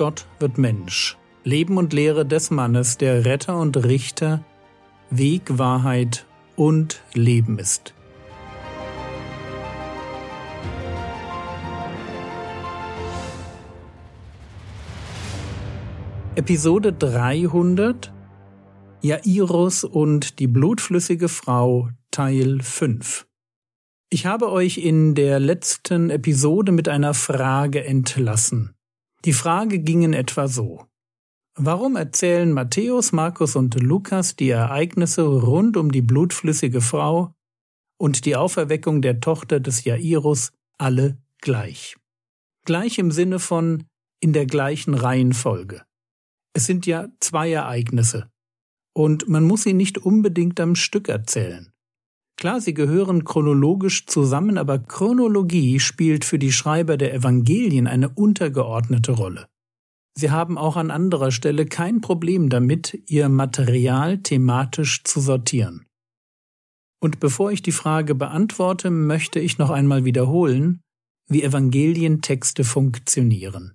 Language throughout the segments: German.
Gott wird Mensch. Leben und Lehre des Mannes, der Retter und Richter, Weg, Wahrheit und Leben ist. Episode 300 Jairus und die blutflüssige Frau Teil 5 Ich habe euch in der letzten Episode mit einer Frage entlassen. Die Frage ging in etwa so. Warum erzählen Matthäus, Markus und Lukas die Ereignisse rund um die blutflüssige Frau und die Auferweckung der Tochter des Jairus alle gleich? Gleich im Sinne von in der gleichen Reihenfolge. Es sind ja zwei Ereignisse, und man muss sie nicht unbedingt am Stück erzählen. Klar, sie gehören chronologisch zusammen, aber Chronologie spielt für die Schreiber der Evangelien eine untergeordnete Rolle. Sie haben auch an anderer Stelle kein Problem damit, ihr Material thematisch zu sortieren. Und bevor ich die Frage beantworte, möchte ich noch einmal wiederholen, wie Evangelientexte funktionieren.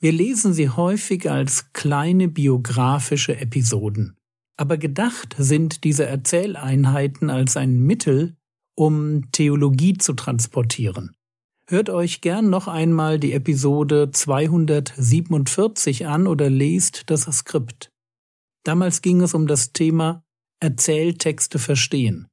Wir lesen sie häufig als kleine biografische Episoden. Aber gedacht sind diese Erzähleinheiten als ein Mittel, um Theologie zu transportieren. Hört euch gern noch einmal die Episode 247 an oder lest das Skript. Damals ging es um das Thema Erzähltexte verstehen.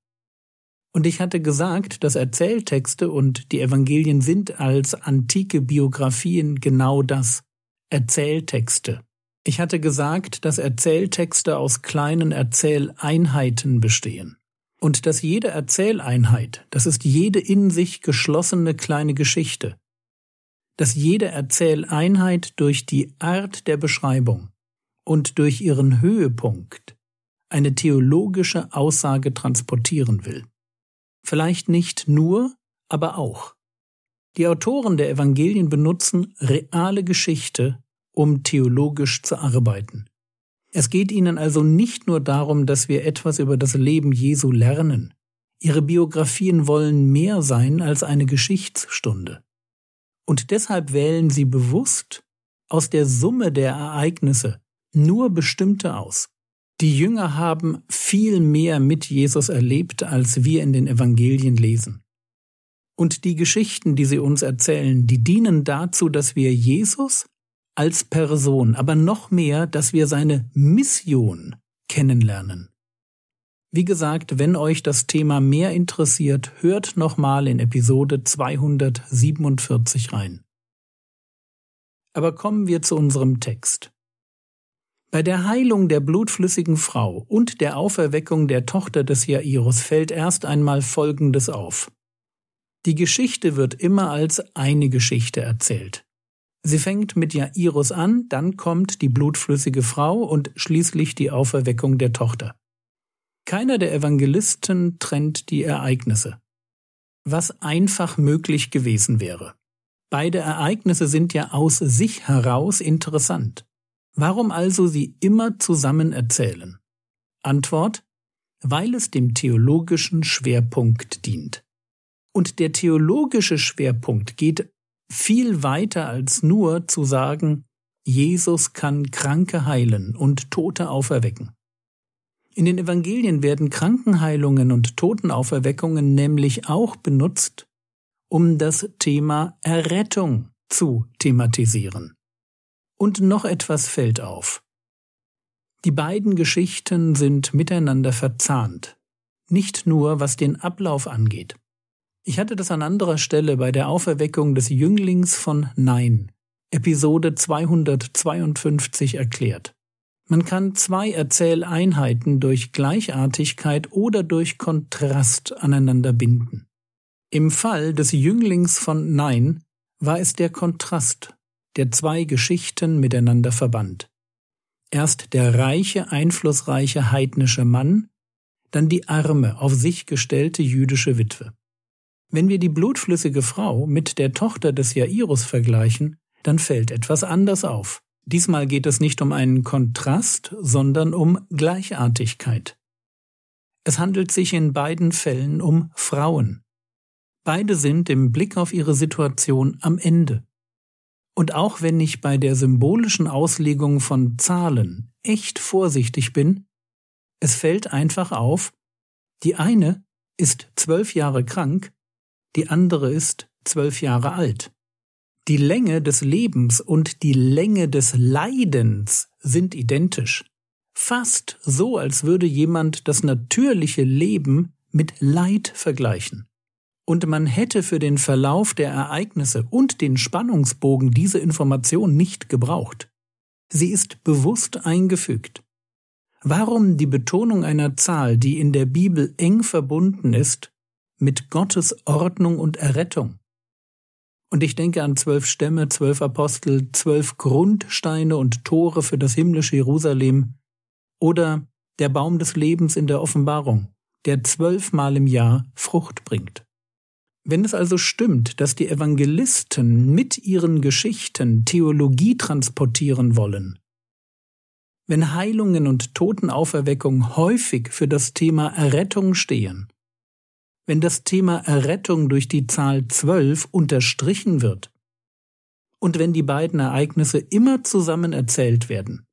Und ich hatte gesagt, dass Erzähltexte und die Evangelien sind als antike Biografien genau das Erzähltexte. Ich hatte gesagt, dass Erzähltexte aus kleinen Erzähleinheiten bestehen. Und dass jede Erzähleinheit, das ist jede in sich geschlossene kleine Geschichte. Dass jede Erzähleinheit durch die Art der Beschreibung und durch ihren Höhepunkt eine theologische Aussage transportieren will. Vielleicht nicht nur, aber auch. Die Autoren der Evangelien benutzen reale Geschichte um theologisch zu arbeiten. Es geht ihnen also nicht nur darum, dass wir etwas über das Leben Jesu lernen. Ihre Biografien wollen mehr sein als eine Geschichtsstunde. Und deshalb wählen sie bewusst aus der Summe der Ereignisse nur bestimmte aus. Die Jünger haben viel mehr mit Jesus erlebt, als wir in den Evangelien lesen. Und die Geschichten, die sie uns erzählen, die dienen dazu, dass wir Jesus als Person, aber noch mehr, dass wir seine Mission kennenlernen. Wie gesagt, wenn euch das Thema mehr interessiert, hört nochmal in Episode 247 rein. Aber kommen wir zu unserem Text. Bei der Heilung der blutflüssigen Frau und der Auferweckung der Tochter des Jairus fällt erst einmal Folgendes auf. Die Geschichte wird immer als eine Geschichte erzählt. Sie fängt mit Jairus an, dann kommt die blutflüssige Frau und schließlich die Auferweckung der Tochter. Keiner der Evangelisten trennt die Ereignisse. Was einfach möglich gewesen wäre. Beide Ereignisse sind ja aus sich heraus interessant. Warum also sie immer zusammen erzählen? Antwort weil es dem theologischen Schwerpunkt dient. Und der theologische Schwerpunkt geht viel weiter als nur zu sagen, Jesus kann Kranke heilen und Tote auferwecken. In den Evangelien werden Krankenheilungen und Totenauferweckungen nämlich auch benutzt, um das Thema Errettung zu thematisieren. Und noch etwas fällt auf. Die beiden Geschichten sind miteinander verzahnt, nicht nur was den Ablauf angeht. Ich hatte das an anderer Stelle bei der Auferweckung des Jünglings von Nein, Episode 252 erklärt. Man kann zwei Erzähleinheiten durch Gleichartigkeit oder durch Kontrast aneinander binden. Im Fall des Jünglings von Nein war es der Kontrast, der zwei Geschichten miteinander verband. Erst der reiche, einflussreiche heidnische Mann, dann die arme, auf sich gestellte jüdische Witwe. Wenn wir die blutflüssige Frau mit der Tochter des Jairus vergleichen, dann fällt etwas anders auf. Diesmal geht es nicht um einen Kontrast, sondern um Gleichartigkeit. Es handelt sich in beiden Fällen um Frauen. Beide sind im Blick auf ihre Situation am Ende. Und auch wenn ich bei der symbolischen Auslegung von Zahlen echt vorsichtig bin, es fällt einfach auf, die eine ist zwölf Jahre krank, die andere ist zwölf Jahre alt. Die Länge des Lebens und die Länge des Leidens sind identisch. Fast so, als würde jemand das natürliche Leben mit Leid vergleichen und man hätte für den Verlauf der Ereignisse und den Spannungsbogen diese Information nicht gebraucht. Sie ist bewusst eingefügt. Warum die Betonung einer Zahl, die in der Bibel eng verbunden ist, mit Gottes Ordnung und Errettung? Und ich denke an zwölf Stämme, zwölf Apostel, zwölf Grundsteine und Tore für das himmlische Jerusalem oder der Baum des Lebens in der Offenbarung, der zwölfmal im Jahr Frucht bringt. Wenn es also stimmt, dass die Evangelisten mit ihren Geschichten Theologie transportieren wollen, wenn Heilungen und Totenauferweckung häufig für das Thema Errettung stehen, wenn das Thema Errettung durch die Zahl zwölf unterstrichen wird, und wenn die beiden Ereignisse immer zusammen erzählt werden,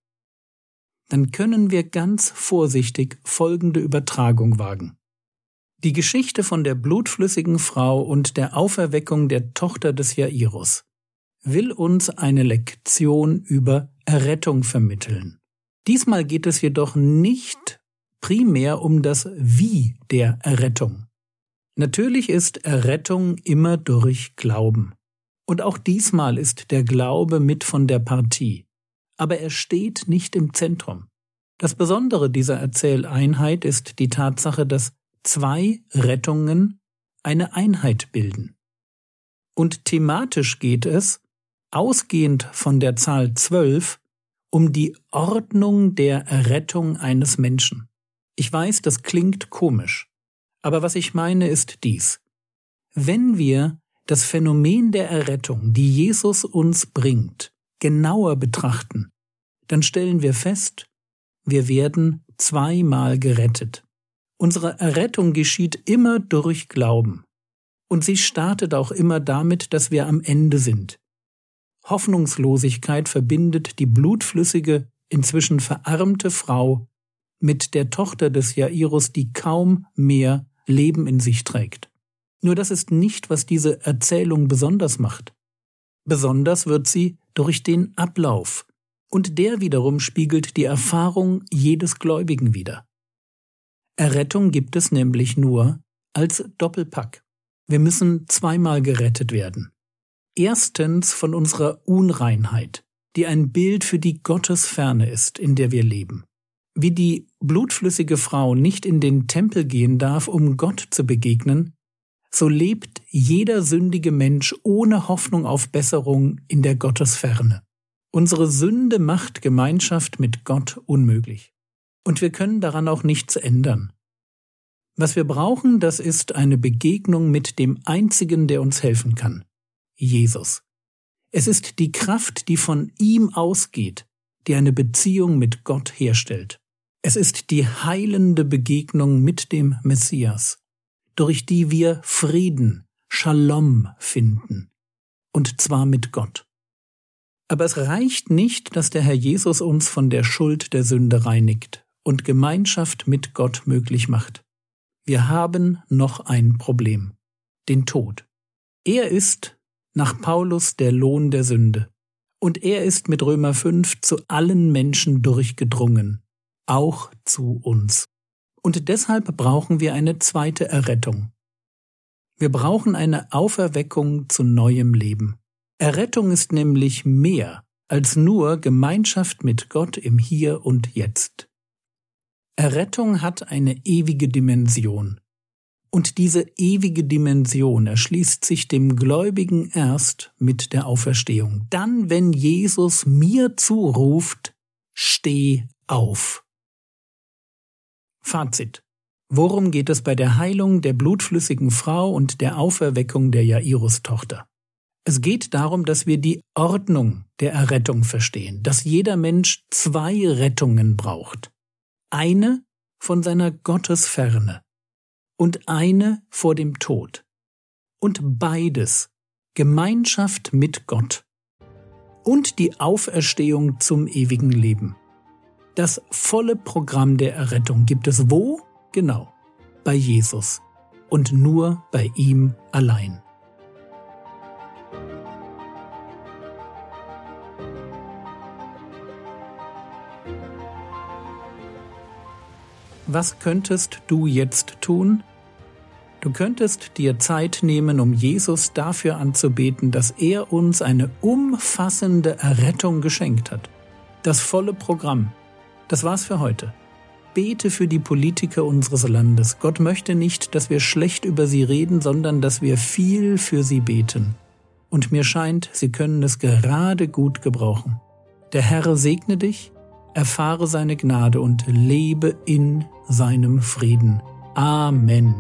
dann können wir ganz vorsichtig folgende Übertragung wagen. Die Geschichte von der blutflüssigen Frau und der Auferweckung der Tochter des Jairus will uns eine Lektion über Errettung vermitteln. Diesmal geht es jedoch nicht primär um das Wie der Errettung. Natürlich ist Errettung immer durch Glauben. Und auch diesmal ist der Glaube mit von der Partie. Aber er steht nicht im Zentrum. Das Besondere dieser Erzähleinheit ist die Tatsache, dass zwei Rettungen eine Einheit bilden. Und thematisch geht es, ausgehend von der Zahl zwölf, um die Ordnung der Errettung eines Menschen. Ich weiß, das klingt komisch, aber was ich meine ist dies. Wenn wir das Phänomen der Errettung, die Jesus uns bringt, genauer betrachten, dann stellen wir fest, wir werden zweimal gerettet. Unsere Errettung geschieht immer durch Glauben. Und sie startet auch immer damit, dass wir am Ende sind. Hoffnungslosigkeit verbindet die blutflüssige, inzwischen verarmte Frau mit der Tochter des Jairus, die kaum mehr Leben in sich trägt. Nur das ist nicht, was diese Erzählung besonders macht. Besonders wird sie durch den Ablauf, und der wiederum spiegelt die Erfahrung jedes Gläubigen wider. Errettung gibt es nämlich nur als Doppelpack. Wir müssen zweimal gerettet werden. Erstens von unserer Unreinheit, die ein Bild für die Gottesferne ist, in der wir leben. Wie die blutflüssige Frau nicht in den Tempel gehen darf, um Gott zu begegnen, so lebt jeder sündige Mensch ohne Hoffnung auf Besserung in der Gottesferne. Unsere Sünde macht Gemeinschaft mit Gott unmöglich. Und wir können daran auch nichts ändern. Was wir brauchen, das ist eine Begegnung mit dem Einzigen, der uns helfen kann. Jesus. Es ist die Kraft, die von ihm ausgeht, die eine Beziehung mit Gott herstellt. Es ist die heilende Begegnung mit dem Messias, durch die wir Frieden, Shalom finden, und zwar mit Gott. Aber es reicht nicht, dass der Herr Jesus uns von der Schuld der Sünde reinigt und Gemeinschaft mit Gott möglich macht. Wir haben noch ein Problem, den Tod. Er ist nach Paulus der Lohn der Sünde. Und er ist mit Römer 5 zu allen Menschen durchgedrungen, auch zu uns. Und deshalb brauchen wir eine zweite Errettung. Wir brauchen eine Auferweckung zu neuem Leben. Errettung ist nämlich mehr als nur Gemeinschaft mit Gott im Hier und Jetzt. Errettung hat eine ewige Dimension. Und diese ewige Dimension erschließt sich dem Gläubigen erst mit der Auferstehung. Dann, wenn Jesus mir zuruft, steh auf. Fazit. Worum geht es bei der Heilung der blutflüssigen Frau und der Auferweckung der Jairus-Tochter? Es geht darum, dass wir die Ordnung der Errettung verstehen, dass jeder Mensch zwei Rettungen braucht eine von seiner Gottesferne und eine vor dem Tod. Und beides Gemeinschaft mit Gott. und die Auferstehung zum ewigen Leben. Das volle Programm der Errettung gibt es wo? Genau, bei Jesus und nur bei ihm allein. Was könntest du jetzt tun? Du könntest dir Zeit nehmen, um Jesus dafür anzubeten, dass er uns eine umfassende Errettung geschenkt hat. Das volle Programm. Das war's für heute. Bete für die Politiker unseres Landes. Gott möchte nicht, dass wir schlecht über sie reden, sondern dass wir viel für sie beten. Und mir scheint, sie können es gerade gut gebrauchen. Der Herr segne dich, erfahre seine Gnade und lebe in seinem Frieden. Amen.